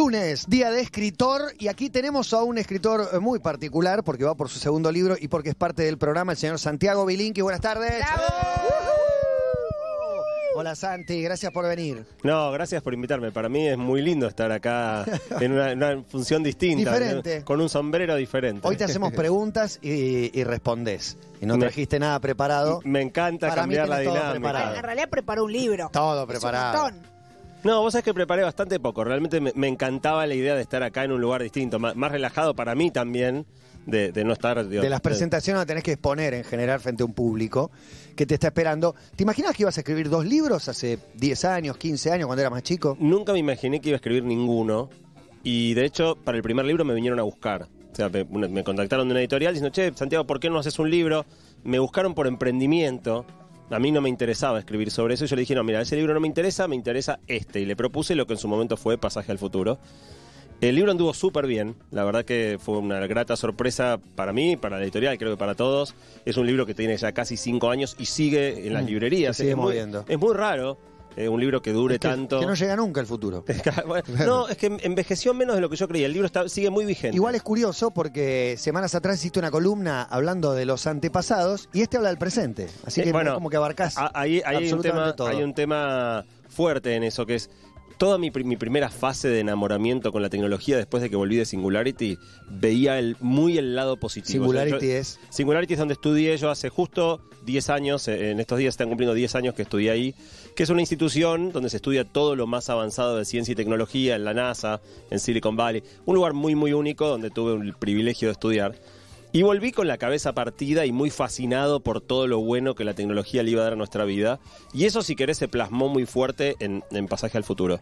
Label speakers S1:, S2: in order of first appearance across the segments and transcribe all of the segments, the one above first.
S1: Lunes, día de escritor, y aquí tenemos a un escritor eh, muy particular porque va por su segundo libro y porque es parte del programa, el señor Santiago Bilinqui. Buenas tardes. Hola Santi, gracias por venir.
S2: No, gracias por invitarme. Para mí es muy lindo estar acá en una, una función distinta.
S1: Diferente.
S2: Con un sombrero diferente.
S1: Hoy te hacemos preguntas y, y respondés. Y no
S2: Me-
S1: trajiste nada preparado.
S2: Me encanta
S1: Para mí
S2: cambiar la dinámica.
S1: preparado.
S3: En realidad preparó un libro.
S1: Todo
S3: Es un
S1: preparado.
S3: montón.
S2: No, vos sabés que preparé bastante poco. Realmente me, me encantaba la idea de estar acá en un lugar distinto. Más, más relajado para mí también, de, de no estar... digo,
S1: De las presentaciones la tenés que exponer en general frente a un público que te está esperando. ¿Te imaginas que ibas a escribir dos libros hace 10 años, 15 años, cuando era más chico?
S2: Nunca me imaginé que iba a escribir ninguno. Y de hecho, para el primer libro me vinieron a buscar. O sea, me, me contactaron de una editorial diciendo, che, Santiago, ¿por qué no haces un libro? Me buscaron por emprendimiento. A mí no me interesaba escribir sobre eso. Y yo le dije, no, mira, ese libro no me interesa, me interesa este. Y le propuse lo que en su momento fue Pasaje al Futuro. El libro anduvo súper bien, la verdad que fue una grata sorpresa para mí, para la editorial, creo que para todos. Es un libro que tiene ya casi cinco años y sigue en las librerías.
S1: se sigue
S2: es, muy,
S1: moviendo.
S2: es muy raro eh, un libro que dure
S1: Es que,
S2: tanto.
S1: que no llega nunca el futuro.
S2: Bueno, no, es que envejeció menos de lo que yo creía. El libro está, sigue muy vigente.
S1: Igual es curioso porque semanas atrás hiciste una columna hablando de los antepasados y este habla del presente. Así
S2: Eh,
S1: que
S2: bueno,
S1: como que abarcás
S2: Ah, Ahí, ahí hay, un tema,
S1: todo.
S2: hay un tema fuerte en eso, que es toda mi, mi primera fase de enamoramiento con la tecnología después de que volví de Singularity, veía el, muy el lado positivo.
S1: Singularity
S2: O sea, yo-
S1: es...
S2: Singularity es donde estudié yo hace justo 10 años, eh, en estos días están cumpliendo 10 años que estudié ahí, que es una institución donde se estudia todo lo más avanzado de ciencia y tecnología, en la NASA, en Silicon Valley, un lugar muy muy único donde tuve el privilegio de estudiar. Y volví con la cabeza partida y muy fascinado por todo lo bueno que la tecnología le iba a dar a nuestra vida. Y eso, si querés, se plasmó muy fuerte en, en Pasaje al Futuro.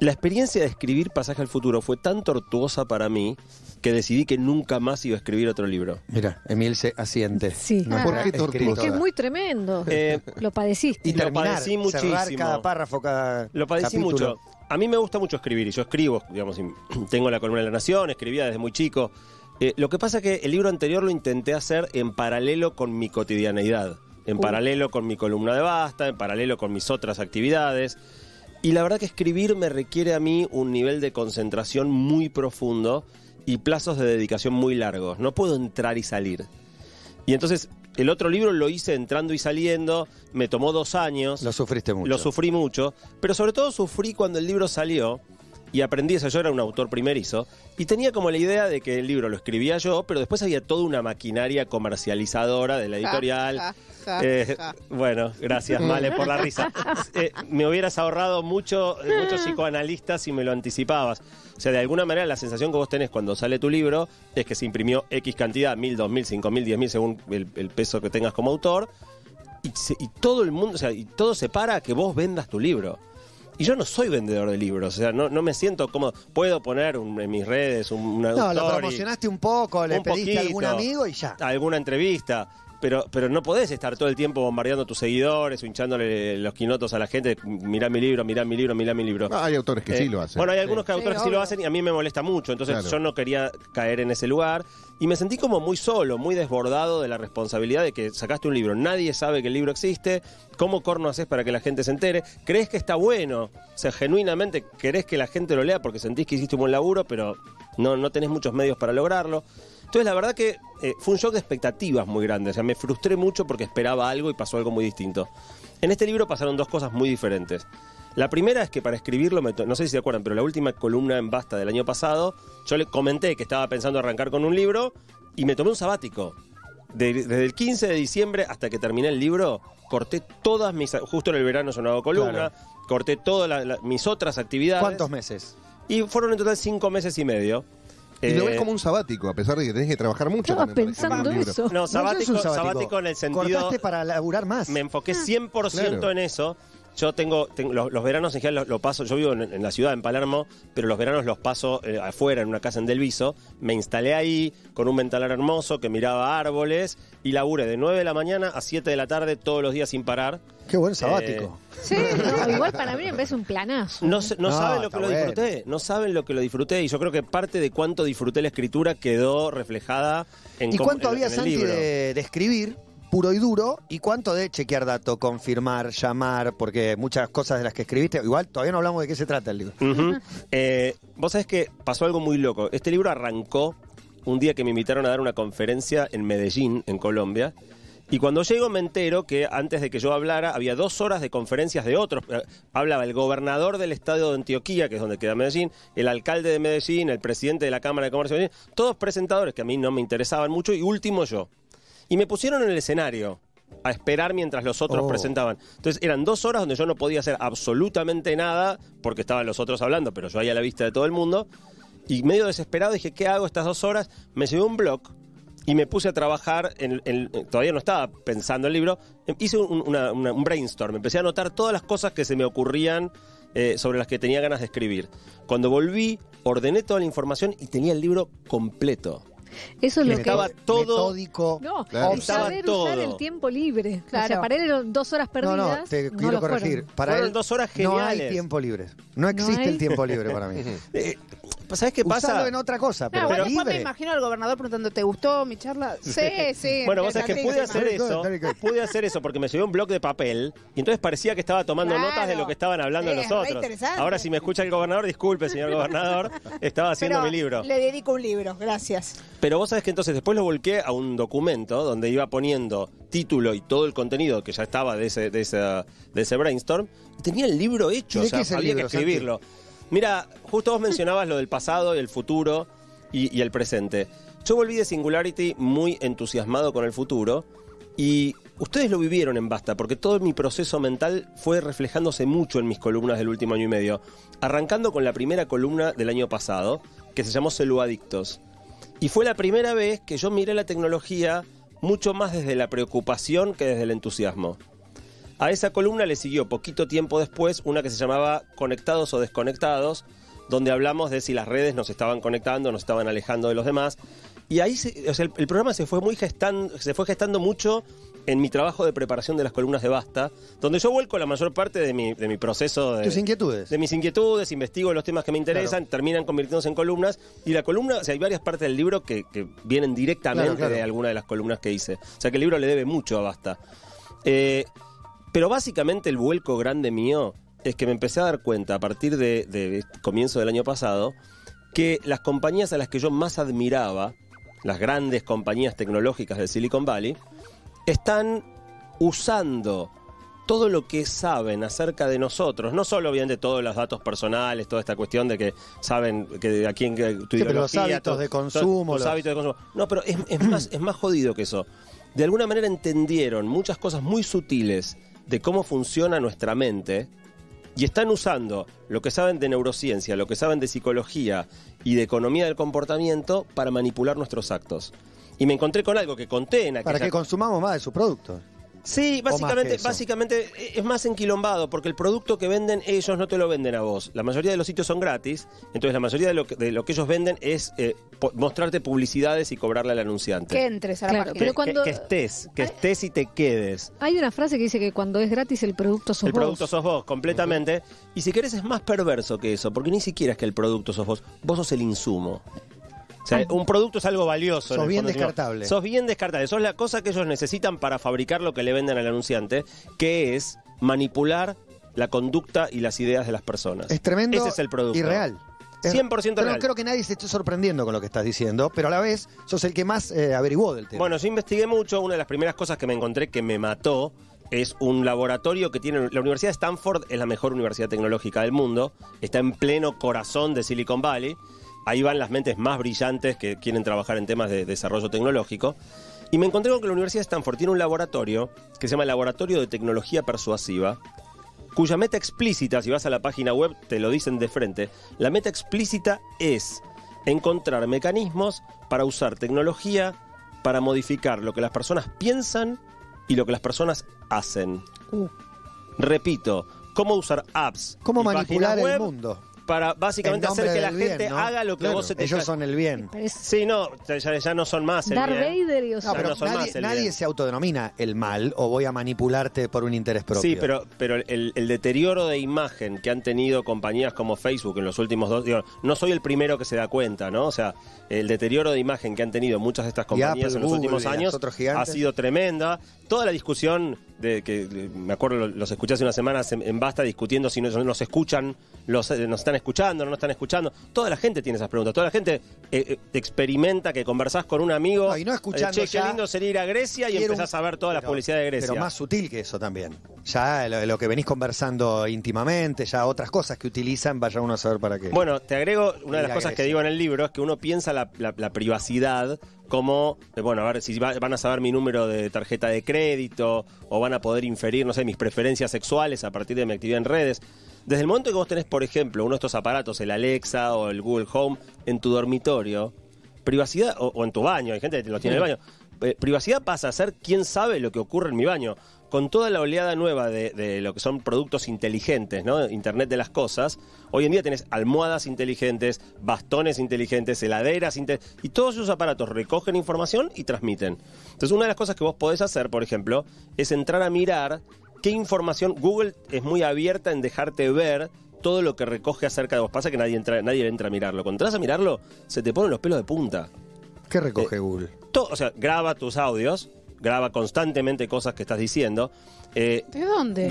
S2: La experiencia de escribir Pasaje al Futuro fue tan tortuosa para mí que decidí que nunca más iba a escribir otro libro.
S1: Mira, Emil se asiente.
S4: Sí. ¿Por
S5: qué
S1: escritora.
S5: tortuosa?
S4: Que es muy tremendo.
S2: Eh,
S4: Lo padeciste.
S1: Y
S2: Lo
S1: terminar,
S2: padecí
S1: cerrar
S2: muchísimo.
S1: cada párrafo, cada
S2: Lo padecí
S1: capítulo.
S2: mucho. A mí me gusta mucho escribir y yo escribo, digamos, tengo la columna de la Nación, escribía desde muy chico. Eh, lo que pasa es que el libro anterior lo intenté hacer en paralelo con mi cotidianeidad, en
S4: Uh.
S2: paralelo con mi columna de basta, en paralelo con mis otras actividades. Y la verdad que escribir me requiere a mí un nivel de concentración muy profundo y plazos de dedicación muy largos. No puedo entrar y salir. Y entonces el otro libro lo hice entrando y saliendo, me tomó dos años.
S1: Lo sufriste mucho.
S2: Lo sufrí mucho, pero sobre todo sufrí cuando el libro salió y aprendí eso. Yo era un autor primerizo y tenía como la idea de que el libro lo escribía yo, pero después había toda una maquinaria comercializadora de la editorial.
S3: Ja, ja,
S2: Eh, bueno, gracias, Male, por la risa. Eh, me hubieras ahorrado mucho, muchos psicoanalistas si me lo anticipabas. O sea, de alguna manera la sensación que vos tenés cuando sale tu libro es que se imprimió X cantidad, mil, dos mil, cinco mil, diez mil, según el, el peso que tengas como autor. Y, se- y todo el mundo, o sea, y todo se para a que vos vendas tu libro. Y yo no soy vendedor de libros, o sea, no, no me siento cómodo. Puedo poner un- en mis redes un, una
S1: No, lo
S2: story,
S1: promocionaste un poco, le
S2: un
S1: pediste a algún
S2: poquito,
S1: amigo y ya.
S2: Alguna entrevista. Pero, pero no podés estar todo el tiempo bombardeando a tus seguidores o hinchándole los quinotos a la gente. Mirá mi libro, mirá mi libro, mirá mi libro.
S5: Ah, hay autores que
S2: Eh,
S5: sí lo hacen.
S2: Bueno, hay algunos que
S3: Sí,
S2: autores que sí lo hacen y a mí me molesta mucho. Entonces
S5: Claro.
S2: yo no quería caer en ese lugar. Y me sentí como muy solo, muy desbordado de la responsabilidad de que sacaste un libro. Nadie sabe que el libro existe. ¿Cómo corno haces para que la gente se entere? ¿Crees que está bueno? O sea, genuinamente querés que la gente lo lea porque sentís que hiciste un buen laburo, pero no, no tenés muchos medios para lograrlo. Entonces, la verdad que eh, fue un shock de expectativas muy grande. O sea, me frustré mucho porque esperaba algo y pasó algo muy distinto. En este libro pasaron dos cosas muy diferentes. La primera es que para escribirlo, me no sé si se acuerdan, pero la última columna en Basta del año pasado, yo le comenté que estaba pensando arrancar con un libro y me tomé un sabático. De- desde el 15 de diciembre hasta que terminé el libro, corté todas mis... Justo en el verano hago columna, corté todas mis otras actividades.
S1: ¿Cuántos meses?
S2: Y fueron en total cinco meses y medio.
S5: Y lo
S2: Eh,
S5: ves como un sabático, a pesar de que tenés que trabajar mucho.
S4: Estaba
S5: también para escribir
S4: pensando eso.
S2: No, sabático,
S1: no es un
S2: sabático en el sentido...
S1: Cortaste para laburar más.
S2: Me enfoqué 100%
S5: Claro.
S2: en eso. Yo tengo, tengo- los, los veranos en general los, los paso, yo vivo en, en la ciudad, en Palermo, pero los veranos los paso eh, afuera, en una casa en Delviso. Me instalé ahí con un ventalar hermoso que miraba árboles y laburé de 9 de la mañana a 7 de la tarde todos los días sin parar.
S1: Qué buen sabático.
S4: Sí, no, igual para mí me parece un planazo.
S2: No, se- no
S1: No,
S2: saben lo que lo disfruté, no saben lo que lo disfruté y yo creo que parte de cuánto disfruté la escritura quedó reflejada en
S1: ¿Y cuánto
S2: en-
S1: había,
S2: en el
S1: Santi,
S2: libro.
S1: de, de escribir puro y duro y cuánto de chequear datos, confirmar, llamar, porque muchas cosas de las que escribiste, igual todavía no hablamos de qué se trata el libro.
S2: Eh, Vos sabés que pasó algo muy loco. Este libro arrancó un día que me invitaron a dar una conferencia en Medellín, en Colombia. Y cuando llego me entero que antes de que yo hablara había dos horas de conferencias de otros. Eh, Hablaba el gobernador del estado de Antioquía, que es donde queda Medellín, el alcalde de Medellín, el presidente de la Cámara de Comercio de Medellín, todos presentadores que a mí no me interesaban mucho y último yo. Y me pusieron en el escenario a esperar mientras los otros
S1: Oh.
S2: presentaban. Entonces eran dos horas donde yo no podía hacer absolutamente nada porque estaban los otros hablando, pero yo ahí a la vista de todo el mundo. Y medio desesperado dije, ¿qué hago estas dos horas? Me llevé un blog y me puse a trabajar, en, en- todavía no estaba pensando el libro, em, hice un, una- una- un brainstorm, empecé a anotar todas las cosas que se me ocurrían eh, sobre las que tenía ganas de escribir. Cuando volví, ordené toda la información y tenía el libro completo.
S4: Eso es lo que...
S2: Estaba todo-
S1: metódico.
S4: No,
S5: Claro.
S4: es saber
S2: Estaba
S4: usar
S2: todo.
S4: el tiempo libre. O sea,
S3: Claro.
S4: para él eran dos horas
S1: No,
S4: perdidas.
S1: no, te
S4: no
S1: quiero
S4: lo fueron.
S1: corregir. Para
S2: Fueron
S1: él
S2: dos horas
S1: no hay
S2: geniales.
S1: tiempo libre. No existe
S4: hay?
S1: el tiempo libre para mí.
S2: Eh, ¿Sabes qué pasa?
S1: Usalo en otra cosa,
S3: No,
S1: pero,
S3: me imagino al gobernador preguntando, ¿te gustó mi charla? Sí, sí.
S2: Bueno, vos sabés que pude hacer eso, pude hacer eso porque me llevé un blog de papel y entonces parecía que estaba tomando
S3: Claro.
S2: notas de lo que estaban hablando
S3: Sí,
S2: nosotros. Ahora si me escucha el gobernador, disculpe, señor gobernador, estaba haciendo
S3: Pero
S2: mi libro.
S3: Le dedico un libro, gracias.
S2: Pero vos sabés que entonces después lo volqué a un documento donde iba poniendo título y todo el contenido que ya estaba de ese, de ese, de ese brainstorm. Tenía el libro hecho,
S1: ¿Y de
S2: o sea, había
S1: libro,
S2: que escribirlo. Mira, justo vos mencionabas lo del pasado y el futuro y, y el presente. Yo volví de Singularity muy entusiasmado con el futuro y ustedes lo vivieron en Basta, porque todo mi proceso mental fue reflejándose mucho en mis columnas del último año y medio. Arrancando con la primera columna del año pasado, que se llamó Celuadictos. Y fue la primera vez que yo miré la tecnología mucho más desde la preocupación que desde el entusiasmo. A esa columna le siguió poquito tiempo después una que se llamaba Conectados o Desconectados, donde hablamos de si las redes nos estaban conectando, nos estaban alejando de los demás. Y ahí se- o sea, el, el programa se fue muy gestando, se fue gestando mucho en mi trabajo de preparación de las columnas de Basta, donde yo vuelco la mayor parte de mi, de mi proceso de,
S1: Tus inquietudes.
S2: de mis inquietudes, investigo los temas que me interesan, terminan convirtiéndose en columnas. Y la columna, o sea, hay varias partes del libro que, que vienen directamente
S1: Claro, claro.
S2: de alguna de las columnas que hice. O sea que el libro le debe mucho a Basta. Eh, pero básicamente el vuelco grande mío es que me empecé a dar cuenta a partir de, de comienzo del año pasado que las compañías a las que yo más admiraba, las grandes compañías tecnológicas del Silicon Valley, están usando todo lo que saben acerca de nosotros, no solo obviamente todos los datos personales, toda esta cuestión de que saben que a quién que tu
S1: pero los hábitos de consumo, los-
S2: hábitos de consumo. No, pero es, es más es más jodido que eso. De alguna manera entendieron muchas cosas muy sutiles de cómo funciona nuestra mente y están usando lo que saben de neurociencia, lo que saben de psicología y de economía del comportamiento para manipular nuestros actos. Y me encontré con algo que conté en aquella
S1: Para que consumamos más de sus productos.
S2: Sí, básicamente, básicamente es más enquilombado porque el producto que venden ellos no te lo venden a vos. La mayoría de los sitios son gratis, entonces la mayoría de lo que, de lo que ellos venden es eh, mostrarte publicidades y cobrarle al anunciante.
S3: Que entres a la
S4: Claro,
S3: página.
S4: pero
S2: Que-
S4: cuando-
S2: que, que estés, que estés y te quedes.
S4: Hay una frase que dice que cuando es gratis el producto sos
S2: el
S4: vos.
S2: producto sos vos, completamente. Y si querés es más perverso que eso, porque ni siquiera es que el producto sos vos, vos sos el insumo. Sea, un producto es algo valioso.
S1: Sos bien descartable.
S2: Sos bien descartable. Sos la cosa que ellos necesitan para fabricar lo que le venden al anunciante, que es manipular la conducta y las ideas de las personas.
S1: Es tremendo
S2: Ese es el producto.
S1: y real. Es-
S2: 100%
S1: pero
S2: real.
S1: creo que nadie se esté sorprendiendo con lo que estás diciendo, pero a la vez sos el que más eh, averiguó del tema.
S2: Bueno, yo investigué mucho. Una de las primeras cosas que me encontré que me mató es un laboratorio que tiene. La Universidad de Stanford es la mejor universidad tecnológica del mundo. Está en pleno corazón de Silicon Valley. Ahí van las mentes más brillantes que quieren trabajar en temas de desarrollo tecnológico. Y me encontré con que la Universidad de Stanford tiene un laboratorio que se llama Laboratorio de Tecnología Persuasiva, cuya meta explícita, si vas a la página web, te lo dicen de frente, la meta explícita es encontrar mecanismos para usar tecnología para modificar lo que las personas piensan y lo que las personas hacen.
S1: Uh.
S2: Repito, cómo usar apps
S1: ¿Cómo
S2: y
S1: manipular el
S2: web
S1: mundo?
S2: Para
S1: En
S2: básicamente hacer que la
S1: bien,
S2: gente
S1: ¿no?
S2: haga lo que
S5: Claro.
S2: vos se te
S1: Ellos son el bien.
S2: Sí, no, ya, ya no son más el
S4: Darth
S2: bien.
S4: Vader y
S1: No, pero
S2: no son
S1: nadie,
S2: más el
S1: nadie
S2: bien.
S1: se autodenomina el mal o voy a manipularte por un interés propio.
S2: Sí, pero, pero el, el deterioro de imagen que han tenido compañías como Facebook en los últimos dos, digo, no soy el primero que se da cuenta, ¿no? O sea, el deterioro de imagen que han tenido muchas de estas compañías
S1: Apple,
S2: en los
S1: Google
S2: últimos años ha sido tremenda. Toda la discusión de que de- me acuerdo lo- los escuché hace unas semanas en, en Basta discutiendo si nos, nos escuchan, los, eh, nos están escuchando, no nos están escuchando. Toda la gente tiene esas preguntas. Toda la gente eh, eh, experimenta que conversás con un amigo.
S1: No, y no escuchando
S2: eh, che, qué lindo sería ir a Grecia y empezás
S1: un-
S2: a ver todas las publicidades de Grecia.
S1: Pero más sutil que eso también. Ya lo, lo que venís conversando íntimamente, ya otras cosas que utilizan, vaya uno a saber para qué.
S2: Bueno, te agrego, una de las cosas que digo en el libro es que uno piensa la, la- la privacidad como, eh, bueno, a ver si va- van a saber mi número de tarjeta de crédito o van a poder inferir, no sé, mis preferencias sexuales a partir de mi actividad en redes. Desde el momento que vos tenés, por ejemplo, uno de estos aparatos, el Alexa o el Google Home, en tu dormitorio, privacidad, o, o en tu baño, hay gente que lo tiene en el baño, eh, privacidad pasa a ser quién sabe lo que ocurre en mi baño. Con toda la oleada nueva de, de lo que son productos inteligentes, ¿no? Internet de las cosas, hoy en día tenés almohadas inteligentes, bastones inteligentes, heladeras inteligentes, y todos esos aparatos recogen información y transmiten. Entonces, una de las cosas que vos podés hacer, por ejemplo, es entrar a mirar qué información. Google es muy abierta en dejarte ver todo lo que recoge acerca de vos. Pasa que nadie entra, nadie entra a mirarlo. Cuando entras a mirarlo, se te ponen los pelos de punta.
S1: ¿Qué recoge
S2: eh,
S1: Google?
S2: To- o sea, graba tus audios, graba constantemente cosas que estás diciendo. eh,
S3: ¿De dónde?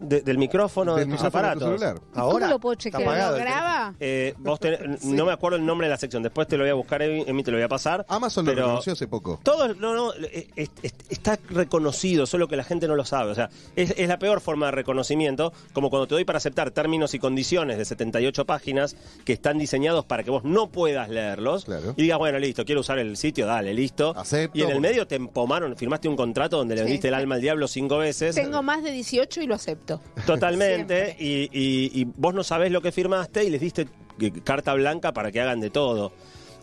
S2: De- del micrófono
S5: Del
S2: de tus
S5: micrófono de tu
S2: aparatos.
S1: Ahora
S4: lo puedo chequear?
S1: apagado
S3: ¿Lo
S1: el teléfono.
S3: graba?
S2: Eh, vos tenés- No me acuerdo el nombre de la sección. Después te lo voy a buscar, mí te lo voy a pasar.
S5: Amazon lo reconoció hace poco.
S2: Todo, no, no, es- es- está reconocido, solo que la gente no lo sabe. O sea, es, es la peor forma de reconocimiento, como cuando te doy para aceptar términos y condiciones de 78 páginas que están diseñados para que vos no puedas leerlos.
S5: Claro.
S2: Y digas, bueno, listo, quiero usar el sitio, dale, listo.
S5: Acepto,
S2: y en el medio te empomaron, firmaste un contrato donde le
S3: Sí.
S2: vendiste el alma al diablo cinco veces.
S3: Tengo más de 18 y lo acepto.
S2: Totalmente. Y- y vos no sabés lo que firmaste y les diste eh, carta blanca para que hagan de todo.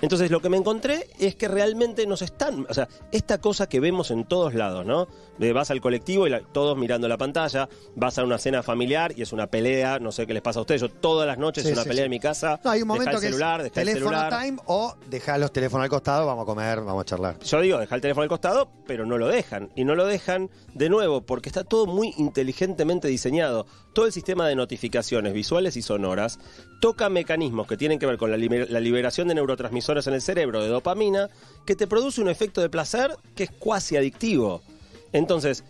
S2: Entonces lo que me encontré es que realmente nos están, o sea, esta cosa que vemos en todos lados, ¿no? De vas al colectivo y la- todos mirando la pantalla, vas a una cena familiar y es una pelea, no sé qué les pasa a ustedes, yo todas las noches
S1: Sí,
S2: es una
S1: sí,
S2: pelea
S1: sí.
S2: en mi casa,
S1: No, hay un momento
S2: el
S1: que
S2: celular,
S1: es
S2: dejá el
S1: teléfono
S2: celular.
S1: time o dejar los teléfonos al costado, vamos a comer, vamos a charlar.
S2: Yo digo, deja el teléfono al costado, pero no lo dejan. Y no lo dejan de nuevo porque está todo muy inteligentemente diseñado. Todo el sistema de notificaciones visuales y sonoras toca mecanismos que tienen que ver con la, liber- la liberación de neurotransmisores en el cerebro de dopamina que te produce un efecto de placer que es cuasi adictivo. Entonces,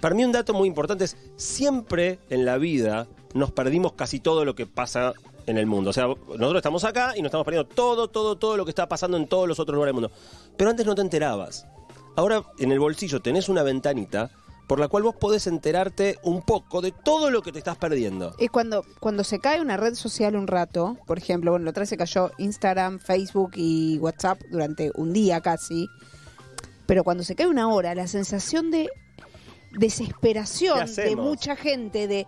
S2: para mí un dato muy importante es siempre en la vida nos perdimos casi todo lo que pasa en el mundo. O sea, nosotros estamos acá y nos estamos perdiendo todo, todo, todo lo que está pasando en todos los otros lugares del mundo. Pero antes no te enterabas. Ahora en el bolsillo tenés una ventanita por la cual vos podés enterarte un poco de todo lo que te estás perdiendo.
S3: Y cuando, cuando se cae una red social un rato, por ejemplo, bueno, la otra se cayó Instagram, Facebook y WhatsApp durante un día casi, pero cuando se cae una hora, la sensación de
S2: ¿Qué
S3: desesperación de mucha gente, de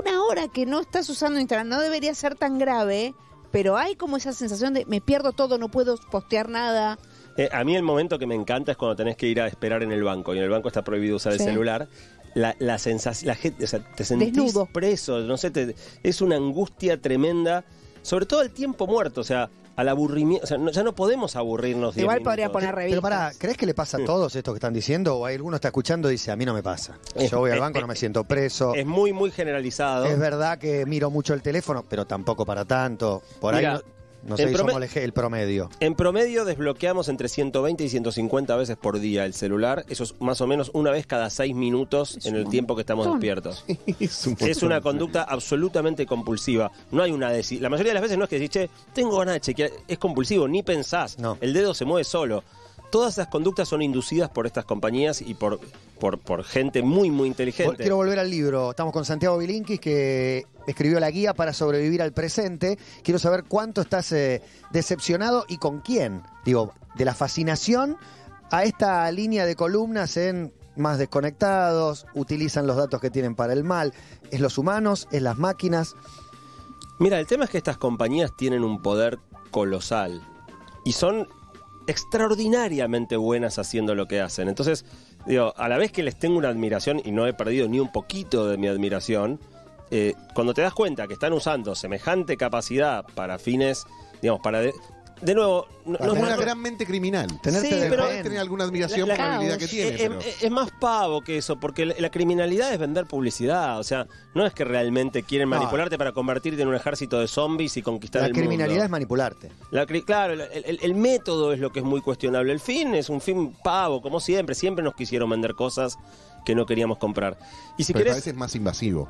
S3: una hora que no estás usando Instagram, no debería ser tan grave, pero hay como esa sensación de me pierdo todo, no puedo postear nada.
S2: Eh, a mí el momento que me encanta es cuando tenés que ir a esperar en el banco y en el banco está prohibido usar
S3: Sí.
S2: el celular. La, la sensación, la gente, o sea, te sentís
S3: Desnudo.
S2: preso, no sé, te- es una angustia tremenda, sobre todo el tiempo muerto, o sea, al aburrimiento, o sea, no- ya no podemos aburrirnos.
S3: Igual podría
S2: minutos.
S3: poner revistas.
S1: Pero pará, ¿crees que le pasa a todos esto que están diciendo? ¿O hay alguno que está escuchando y dice, a mí no me pasa?
S2: Es-
S1: Yo voy al
S2: es-
S1: banco, no me siento preso.
S2: Es muy, muy generalizado.
S1: Es verdad que miro mucho el teléfono, pero tampoco para tanto. Por
S2: Mira,
S1: ahí, no, no sé
S2: en
S1: si
S2: prome-
S1: somos el, el promedio.
S2: En promedio desbloqueamos entre 120 y 150 veces por día el celular. Eso es más o menos una vez cada seis minutos
S3: Es
S2: en el tiempo que estamos
S3: montón.
S2: despiertos.
S5: Es, un
S2: Es
S5: montón.
S2: una conducta absolutamente compulsiva. No hay una La mayoría de las veces no es que decís, che, tengo ganas de chequear. Es compulsivo, ni pensás.
S1: No.
S2: El dedo se mueve solo. Todas esas conductas son inducidas por estas compañías y por, por, por gente muy, muy inteligente.
S1: Quiero volver al libro. Estamos con Santiago Bilinkis, que escribió la guía para sobrevivir al presente. Quiero saber cuánto estás eh, decepcionado y con quién. Digo, de la fascinación a esta línea de columnas en más desconectados, utilizan los datos que tienen para el mal. ¿Es los humanos? ¿Es las máquinas?
S2: Mira, el tema es que estas compañías tienen un poder colosal y son extraordinariamente buenas haciendo lo que hacen. Entonces, digo, a la vez que les tengo una admiración y no he perdido ni un poquito de mi admiración, eh, cuando te das cuenta que están usando semejante capacidad para fines, digamos, para... de nuevo, no,
S5: Es
S2: no es
S5: una gran mente criminal.
S1: Tenerte
S2: Sí,
S1: de
S2: pero-
S5: Podés tener alguna admiración
S2: La-
S5: por la habilidad que tiene.
S2: es,
S5: pero-
S2: es- es más pavo que eso, porque la, la criminalidad es vender publicidad. O sea, no es que realmente quieren
S1: No.
S2: manipularte para convertirte en un ejército de zombies y conquistar
S1: La
S2: el
S1: criminalidad
S2: mundo.
S1: es manipularte.
S2: La cri- claro, el, el- el método es lo que es muy cuestionable. El fin es un fin pavo, como siempre. Siempre nos quisieron vender cosas que no queríamos comprar. Y si
S5: pero a
S2: querés,
S5: veces es más invasivo.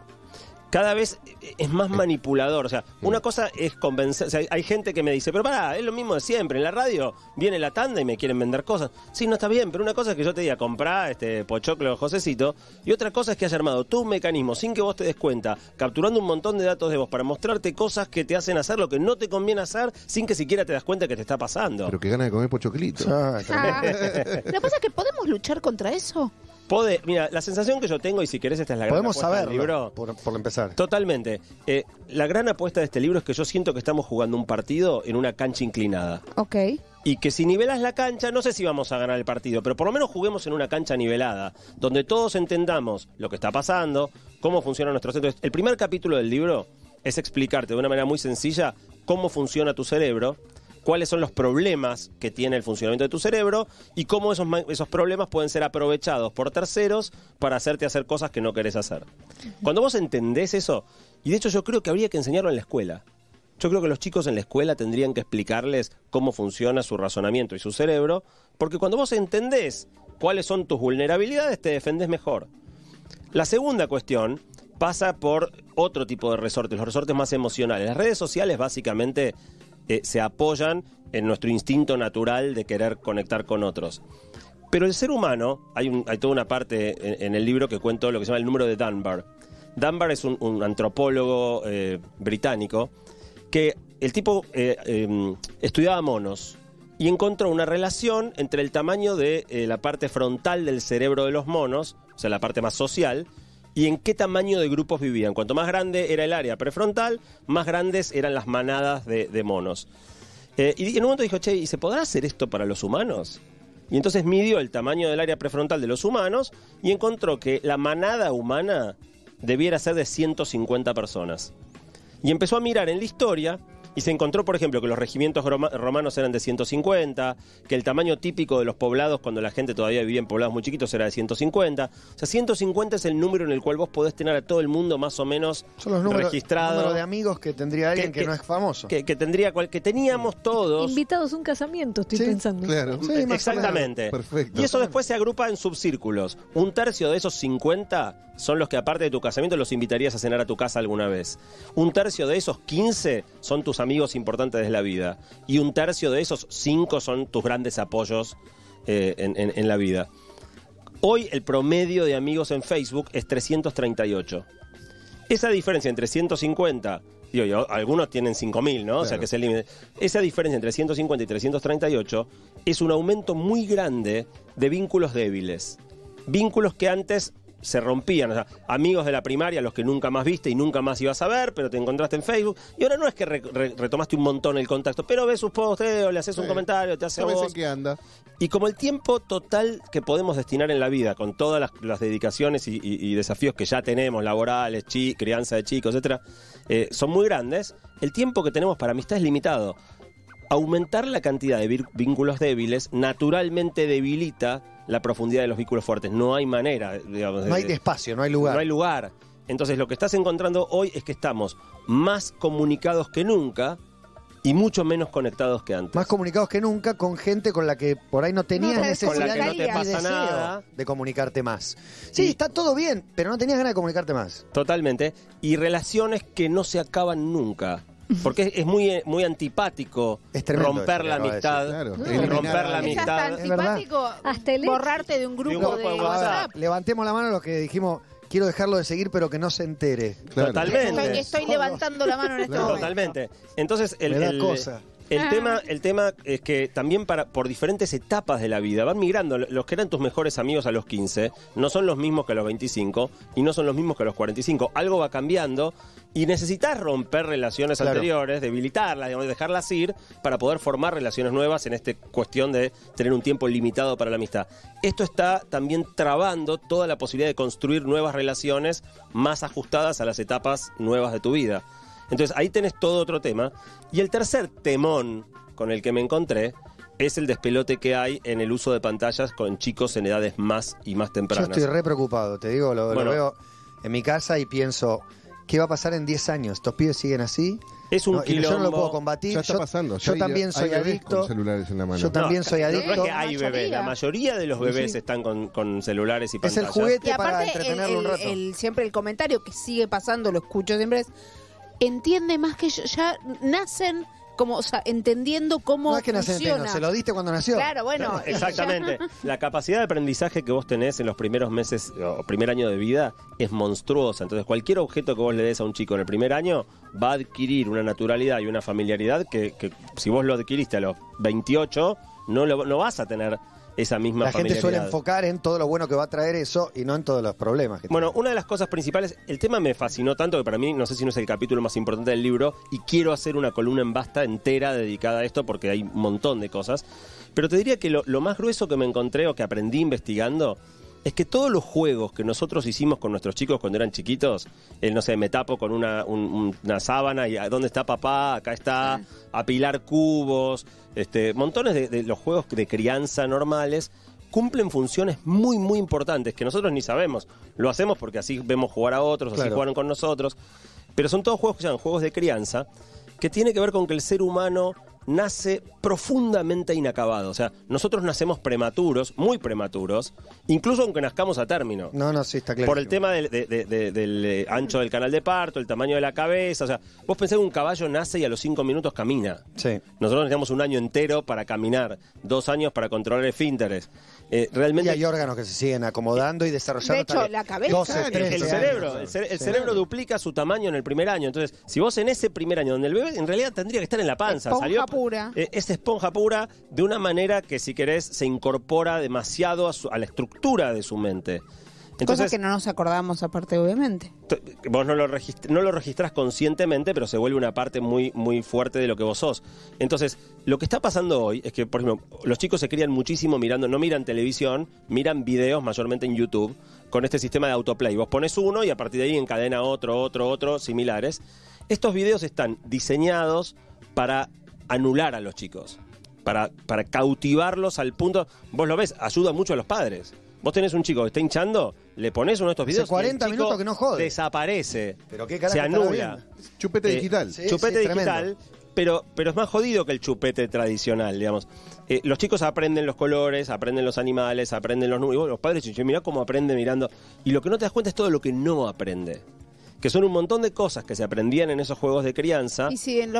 S2: Cada vez es más manipulador. O sea, una cosa es convencer. o sea, hay gente que me dice, pero pará, es lo mismo de siempre. En la radio viene la tanda y me quieren vender cosas. Sí, no está bien, pero una cosa es que yo te diga, comprá este pochoclo Josecito. Y otra cosa es que haya armado tu mecanismo sin que vos te des cuenta, capturando un montón de datos de vos para mostrarte cosas que te hacen hacer lo que no te conviene hacer sin que siquiera te das cuenta que te está pasando.
S5: Pero que gana de comer pochoclito.
S1: Ah,
S3: Ah. Lo que pasa es que podemos luchar contra eso.
S2: Pode- mira, la sensación que yo tengo, y si querés, esta es la gran
S1: Podemos
S2: apuesta del
S1: saberlo,
S2: libro.
S1: por, por empezar.
S2: Totalmente. Eh, la gran apuesta de este libro es que yo siento que estamos jugando un partido en una cancha inclinada.
S3: Ok.
S2: Y que si nivelas la cancha, no sé si vamos a ganar el partido, pero por lo menos juguemos en una cancha nivelada, donde todos entendamos lo que está pasando, cómo funciona nuestro centro. El primer capítulo del libro es explicarte de una manera muy sencilla cómo funciona tu cerebro, cuáles son los problemas que tiene el funcionamiento de tu cerebro y cómo esos, esos problemas pueden ser aprovechados por terceros para hacerte hacer cosas que no querés hacer. Cuando vos entendés eso, y de hecho yo creo que habría que enseñarlo en la escuela. Yo creo que los chicos en la escuela tendrían que explicarles cómo funciona su razonamiento y su cerebro, porque cuando vos entendés cuáles son tus vulnerabilidades, te defendés mejor. La segunda cuestión pasa por otro tipo de resortes, los resortes más emocionales. Las redes sociales básicamente eh, se apoyan en nuestro instinto natural de querer conectar con otros. Pero el ser humano, hay, toda una parte en, el libro que cuento lo que se llama el número de Dunbar. Dunbar es un, antropólogo eh, británico que el tipo eh, eh, estudiaba monos y encontró una relación entre el tamaño de la parte frontal del cerebro de los monos, o sea, la parte más social, y en qué tamaño de grupos vivían. Cuanto más grande era el área prefrontal, más grandes eran las manadas de, monos. Eh, y en un momento dijo, che, ¿y se podrá hacer esto para los humanos? Y entonces midió el tamaño del área prefrontal de los humanos y encontró que la manada humana debiera ser de 150 personas. Y empezó a mirar en la historia y se encontró, por ejemplo, que los regimientos roma- romanos eran de 150, que el tamaño típico de los poblados cuando la gente todavía vivía en poblados muy chiquitos era de 150. O sea, 150 es el número en el cual vos podés tener a todo el mundo más o menos
S1: Son los números,
S2: registrado.
S1: número de amigos que tendría alguien
S2: Que-
S1: que,
S2: que-
S1: no es famoso.
S2: que, que tendría cual- que teníamos todos.
S4: Invitados a un casamiento, estoy
S1: Sí,
S4: pensando.
S5: Claro.
S1: Sí, más o menos.
S2: Exactamente.
S5: Perfecto.
S2: Y eso después se agrupa en subcírculos. Un tercio de esos 50 son los que aparte de tu casamiento los invitarías a cenar a tu casa alguna vez. Un tercio de esos 15 son tus amigos importantes de la vida. Y un tercio de esos 5 son tus grandes apoyos eh, en, en- en la vida. Hoy el promedio de amigos en Facebook es 338. Esa diferencia entre 150, digo, yo, algunos tienen 5000, ¿no? O sea que es el límite. Esa diferencia entre 150 y 338 es un aumento muy grande de vínculos débiles. Vínculos que antes se rompían, o sea, amigos de la primaria, los que nunca más viste y nunca más ibas a ver, pero te encontraste en Facebook. Y ahora no es que re- re- retomaste un montón el contacto, pero ves sus posteos, le haces un comentario, te hace
S5: ¿Sabes
S2: voz.
S5: qué anda?
S2: Y como el tiempo total que podemos destinar en la vida, con todas las, las dedicaciones y, y- y desafíos que ya tenemos, laborales, chi- crianza de chicos, etcétera, eh, son muy grandes, el tiempo que tenemos para amistad es limitado. Aumentar la cantidad de vínculos débiles naturalmente debilita la profundidad de los vínculos fuertes. No hay manera, digamos.
S1: No hay
S2: de-
S1: espacio, no hay lugar.
S2: no hay lugar. Entonces lo que estás encontrando hoy es que estamos más comunicados que nunca y mucho menos conectados que antes.
S1: Más comunicados que nunca con gente con la que por ahí no tenías
S3: No, sabes,
S2: con la
S1: necesidad
S2: que no te pasa
S1: deseo
S2: nada.
S1: de comunicarte más. Sí,
S2: Y-
S1: está todo bien, pero no tenías ganas de comunicarte más.
S2: Totalmente. Y relaciones que no se acaban nunca. Porque es- muy, eh, muy antipático
S1: Es tremendo
S2: romper la amistad.
S5: claro.
S2: y
S5: Eliminar
S2: romper
S5: a
S2: la
S5: alguien.
S3: Es hasta
S2: amistad.
S1: Es
S3: antipático
S4: Hasta el ex.
S3: borrarte de un grupo,
S2: De un grupo
S3: de,
S2: de WhatsApp.
S3: WhatsApp.
S1: Levantemos la mano los que dijimos, quiero dejarlo de seguir, pero que no se entere.
S5: Claro.
S2: Totalmente.
S3: Estoy, estoy levantando la mano en este
S5: Claro.
S3: momento.
S2: Totalmente. Entonces, el,
S1: Me da
S2: el-
S1: cosa.
S2: El tema, el tema es que también para, por diferentes etapas de la vida van migrando. Los que eran tus mejores amigos a los 15 no son los mismos que a los 25 y no son los mismos que a los 45. Algo va cambiando y necesitas romper relaciones
S1: Claro.
S2: anteriores, debilitarlas, digamos, dejarlas ir para poder formar relaciones nuevas en esta cuestión de tener un tiempo limitado para la amistad. Esto está también trabando toda la posibilidad de construir nuevas relaciones más ajustadas a las etapas nuevas de tu vida. Entonces ahí tenés todo otro tema. Y el tercer temón con el que me encontré es el despelote que hay en el uso de pantallas con chicos en edades más y más
S1: Yo
S2: tempranas.
S1: estoy re preocupado, te digo, lo, veo en mi casa y pienso, ¿qué va a pasar en 10 años? ¿Estos pibes siguen así?
S2: Es un
S1: No, y yo no lo puedo combatir.
S5: Ya está
S1: yo,
S5: pasando.
S1: yo también
S5: hay
S1: soy
S5: bebés
S1: adicto.
S5: Con celulares en la mano.
S1: Yo también soy adicto.
S2: No es que
S3: La
S2: hay bebés,
S3: mayoría.
S2: la mayoría de los bebés
S1: sí.
S2: están con, con celulares y
S1: Es el
S2: pantallas.
S1: juguete
S3: Y
S1: para
S3: el,
S1: entretenerlo un rato.
S3: el- siempre el comentario que sigue pasando, lo escucho siempre, es entiende más que yo, ya nacen como, o sea, entendiendo cómo
S1: no es que nacen
S3: funciona.
S1: se lo diste cuando nació.
S3: Claro, bueno.
S2: Exactamente. La capacidad de aprendizaje que vos tenés en los primeros meses o primer año de vida es monstruosa. Entonces, cualquier objeto que vos le des a un chico en el primer año va a adquirir una naturalidad y una familiaridad que, que si vos lo adquiriste a los 28, no, lo, no vas a tener esa misma
S1: La gente suele enfocar en todo lo bueno que va a traer eso y no en todos los problemas. Que
S2: Bueno, una de las cosas principales, el tema me fascinó tanto que para mí, no sé si no es el capítulo más importante del libro, y quiero hacer una columna en basta entera dedicada a esto porque hay un montón de cosas. Pero te diría que lo, lo más grueso que me encontré o que aprendí investigando es que todos los juegos que nosotros hicimos con nuestros chicos cuando eran chiquitos, el, no sé, me tapo con una, un- un- una sábana y "Ah, ¿dónde está papá? Acá está, apilar cubos, este, montones de, de los juegos de crianza normales cumplen funciones muy, muy importantes que nosotros ni sabemos. Lo hacemos porque así vemos jugar a otros, así
S1: Claro.
S2: jugaron con nosotros. Pero son todos juegos que se llaman juegos de crianza, que tiene que ver con que el ser humano nace profundamente inacabado. O sea, nosotros nacemos prematuros, muy prematuros, incluso aunque nazcamos a término.
S1: No, no, sí, está claro.
S2: Por el tema del, de- de- de- del, eh, ancho del canal de parto, el tamaño de la cabeza. O sea, vos pensás que un caballo nace y a los cinco minutos camina.
S1: Sí.
S2: Nosotros necesitamos un año entero para caminar, dos años para controlar esfínteres. Eh,
S1: Y
S2: realmente
S1: hay órganos que se siguen acomodando y desarrollando.
S3: De hecho, la cabeza.
S1: 12,
S3: El-
S1: 13
S2: el
S1: años.
S2: cerebro, el, cere- el
S1: Sí.
S2: cerebro duplica su tamaño en el primer año. Entonces, si vos en ese primer año, donde el bebé en realidad tendría que estar en la panza,
S3: Esponja
S2: salió
S3: pura.
S2: eh, es esponja pura de una manera que, si querés, se incorpora demasiado a, su- a la estructura de su mente.
S3: Cosas
S2: Entonces,
S3: que no nos acordamos aparte, obviamente.
S2: vos no lo, no lo registrás conscientemente, pero se vuelve una parte muy, muy fuerte de lo que vos sos. Entonces, lo que está pasando hoy es que, por ejemplo, los chicos se crían muchísimo mirando, no miran televisión, miran videos mayormente en YouTube, con este sistema de autoplay. Vos pones uno y a partir de ahí encadena otro, otro, otro, similares. Estos videos están diseñados para anular a los chicos, para, para cautivarlos al punto. Vos lo ves, ayuda mucho a los padres. Vos tenés un chico que está hinchando, le pones uno de estos
S1: Hace
S2: videos. y el
S1: 40
S2: chico
S1: minutos que no jode.
S2: Desaparece.
S1: Pero qué carajo
S2: Se anula.
S5: Chupete
S2: Eh,
S5: digital.
S1: sí.
S2: chupete digital, pero, pero es más jodido que el chupete tradicional, digamos. Eh, los chicos aprenden los colores, aprenden los animales, aprenden los números. Y vos, Los padres dicen, mirá cómo aprende mirando. Y lo que no te das cuenta es todo lo que no aprende. Que son un montón de cosas que se aprendían en esos juegos de crianza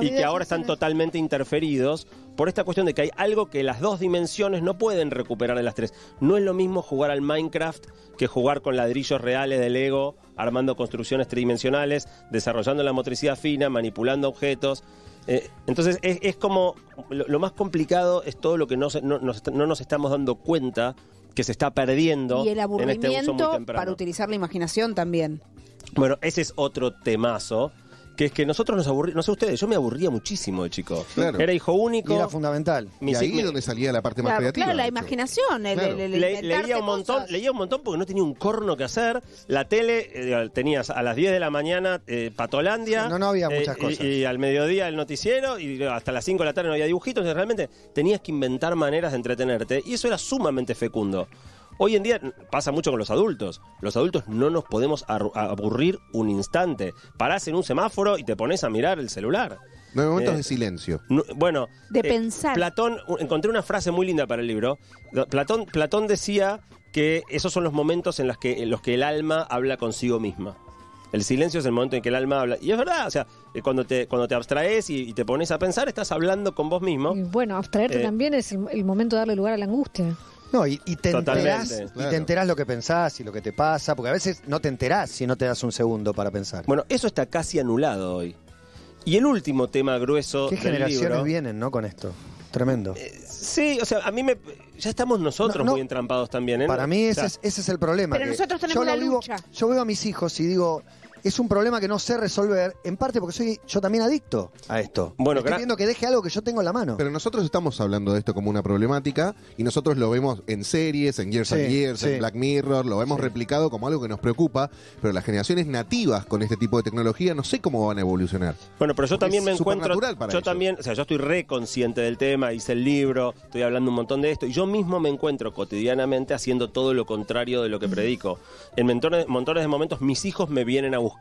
S3: Y sí,
S2: que ahora están totalmente interferidos por esta cuestión de que hay algo que las dos dimensiones no pueden recuperar de las tres. No es lo mismo jugar al Minecraft que jugar con ladrillos reales de Lego, armando construcciones tridimensionales, desarrollando la motricidad fina, manipulando objetos. Eh, entonces es, es como lo, lo más complicado es todo lo que no, se- no, nos, no nos estamos dando cuenta que se está perdiendo
S3: Y el
S2: en este uso muy
S3: aburrimiento para utilizar la imaginación también.
S2: Bueno, ese es otro temazo. Que es que nosotros nos aburrimos, no sé ustedes, yo me aburría muchísimo de chico.
S5: Claro.
S2: Era hijo único.
S1: Y era fundamental.
S5: Y ahí
S2: mi-
S5: es donde salía la parte más
S3: Claro,
S5: creativa.
S3: claro, la imaginación, el,
S5: Claro.
S3: el- el
S2: Le-
S3: inventarte
S2: leía un montón,
S3: cosas.
S2: leía un montón porque no tenía un corno que hacer. La tele, eh, tenías a las 10 de la mañana eh, Patolandia.
S1: Sí, no, no había
S2: eh,
S1: muchas
S2: y-
S1: cosas.
S2: Y, al mediodía el noticiero y hasta las 5 de la tarde no había dibujitos. Entonces realmente tenías que inventar maneras de entretenerte y eso era sumamente fecundo. Hoy en día pasa mucho con los adultos. Los adultos no nos podemos aburrir un instante. Parás en un semáforo y te pones a mirar el celular.
S5: No, hay momentos
S2: Eh,
S5: de silencio.
S2: No, bueno,
S3: De
S2: eh,
S3: pensar.
S2: Platón, encontré una frase muy linda para el libro. Platón, Platón decía que esos son los momentos en los que, en los que el alma habla consigo misma. El silencio es el momento en que el alma habla. Y es verdad, o sea, eh, cuando te, cuando te abstraes y, y te pones a pensar, estás hablando con vos mismo.
S4: Y bueno, abstraerte
S2: Eh,
S4: también es el, el momento de darle lugar a la angustia.
S1: No, y, y te enterás, y
S5: claro.
S1: te enterás lo que pensás y lo que te pasa, porque a veces no te enterás si no te das un segundo para pensar.
S2: Bueno, eso está casi anulado hoy. Y el último tema grueso
S1: ¿Qué
S2: del
S1: generaciones
S2: libro.
S1: vienen, no? Con esto. Tremendo.
S2: Sí, o sea, a mí me. Ya estamos nosotros
S1: No, no.
S2: muy entrampados también. ¿eh?
S1: Para mí
S2: O
S1: ese,
S2: sea,
S1: es, ese es el problema.
S3: Pero
S1: que
S3: nosotros tenemos
S1: yo
S3: la
S1: vivo-
S3: lucha.
S1: Yo veo a mis hijos y digo, es un problema que no sé resolver, en parte porque soy yo también adicto a esto.
S2: Bueno,
S1: Estoy que deje algo que yo tengo en la mano.
S5: Pero nosotros estamos hablando de esto como una problemática y nosotros lo vemos en series, en Years
S1: Sí,
S5: and Years,
S1: sí.
S5: en Black Mirror, lo hemos
S1: Sí.
S5: replicado como algo que nos preocupa, pero las generaciones nativas con este tipo de tecnología no sé cómo van a evolucionar.
S2: Bueno, pero yo
S5: Porque
S2: también me encuentro.
S5: para
S2: Yo
S5: ellos.
S2: también, o sea, yo estoy re consciente del tema, hice el libro, estoy hablando un montón de esto, y yo mismo me encuentro cotidianamente haciendo todo lo contrario de lo que predico. En montones, montones de momentos, mis hijos me vienen a buscar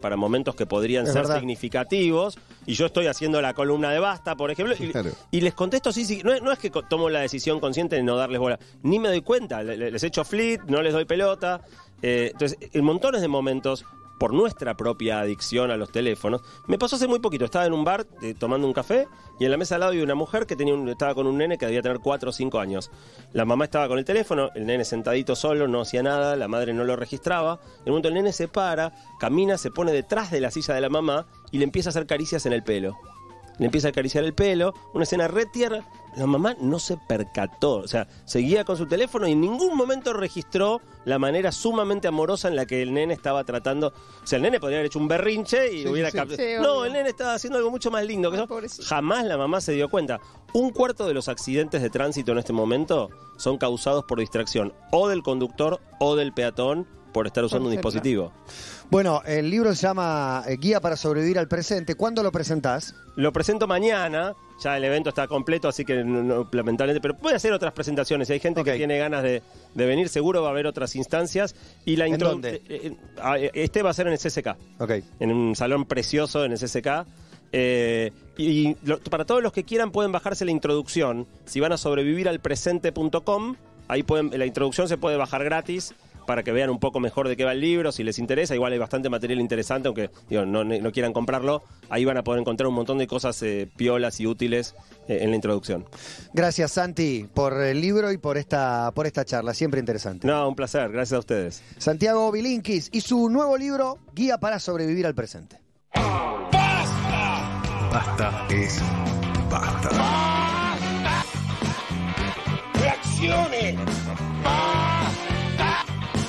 S2: para momentos que podrían
S1: Es
S2: ser
S1: verdad.
S2: significativos, y yo estoy haciendo la columna de basta, por ejemplo, y,
S5: Claro.
S2: y les contesto sí, sí. No, es- no es que tomo la decisión consciente de no darles bola, ni me doy cuenta, le- le- les echo flit, no les doy pelota. Eh, entonces, en montones de momentos, por nuestra propia adicción a los teléfonos, me pasó hace muy poquito. Estaba en un bar eh, tomando un café y en la mesa al lado había una mujer que tenía un- estaba con un nene que debía tener 4 o 5 años. La mamá estaba con el teléfono, el nene sentadito solo, no hacía nada, la madre no lo registraba. En un momento el nene se para, camina, se pone detrás de la silla de la mamá y le empieza a hacer caricias en el pelo le empieza a acariciar el pelo, una escena re tierna. La mamá no se percató, o sea, seguía con su teléfono y en ningún momento registró la manera sumamente amorosa en la que el nene estaba tratando. O sea, el nene podría haber hecho un berrinche y
S5: Sí,
S2: hubiera
S5: sí,
S2: cap-
S3: sí,
S2: No, el nene estaba haciendo algo mucho más lindo que eso.
S3: pobrecito.
S2: Jamás la mamá se dio cuenta. Un cuarto de los accidentes de tránsito en este momento son causados por distracción o del conductor o del peatón por estar usando un dispositivo.
S1: Bueno, el libro se llama eh, Guía para sobrevivir al presente. ¿Cuándo lo presentás?
S2: Lo presento mañana, ya el evento está completo, así que no- no, lamentablemente, pero puede hacer otras presentaciones. Si hay gente que tiene ganas de, de venir, seguro va a haber otras instancias. Y la
S1: ¿En dónde?
S2: eh, eh, ah, Este va a ser en el CCK,
S1: Ok.
S2: en un salón precioso en el CCK. Eh, y lo- para todos los que quieran pueden bajarse la introducción. Si van a sobrevivir al presente.com, ahí pueden, la introducción se puede bajar gratis para que vean un poco mejor de qué va el libro, si les interesa, igual hay bastante material interesante, aunque no, no quieran comprarlo, ahí van a poder encontrar un montón de cosas eh, piolas y útiles eh, en la introducción.
S1: Gracias Santi por el libro y por esta, por esta charla, siempre interesante.
S2: No, un placer, gracias a ustedes.
S1: Santiago Bilinkis y su nuevo libro, Guía para sobrevivir al presente.
S6: ¡Basta! Basta es basta. ¡Basta! ¡Reacciones! ¡Basta!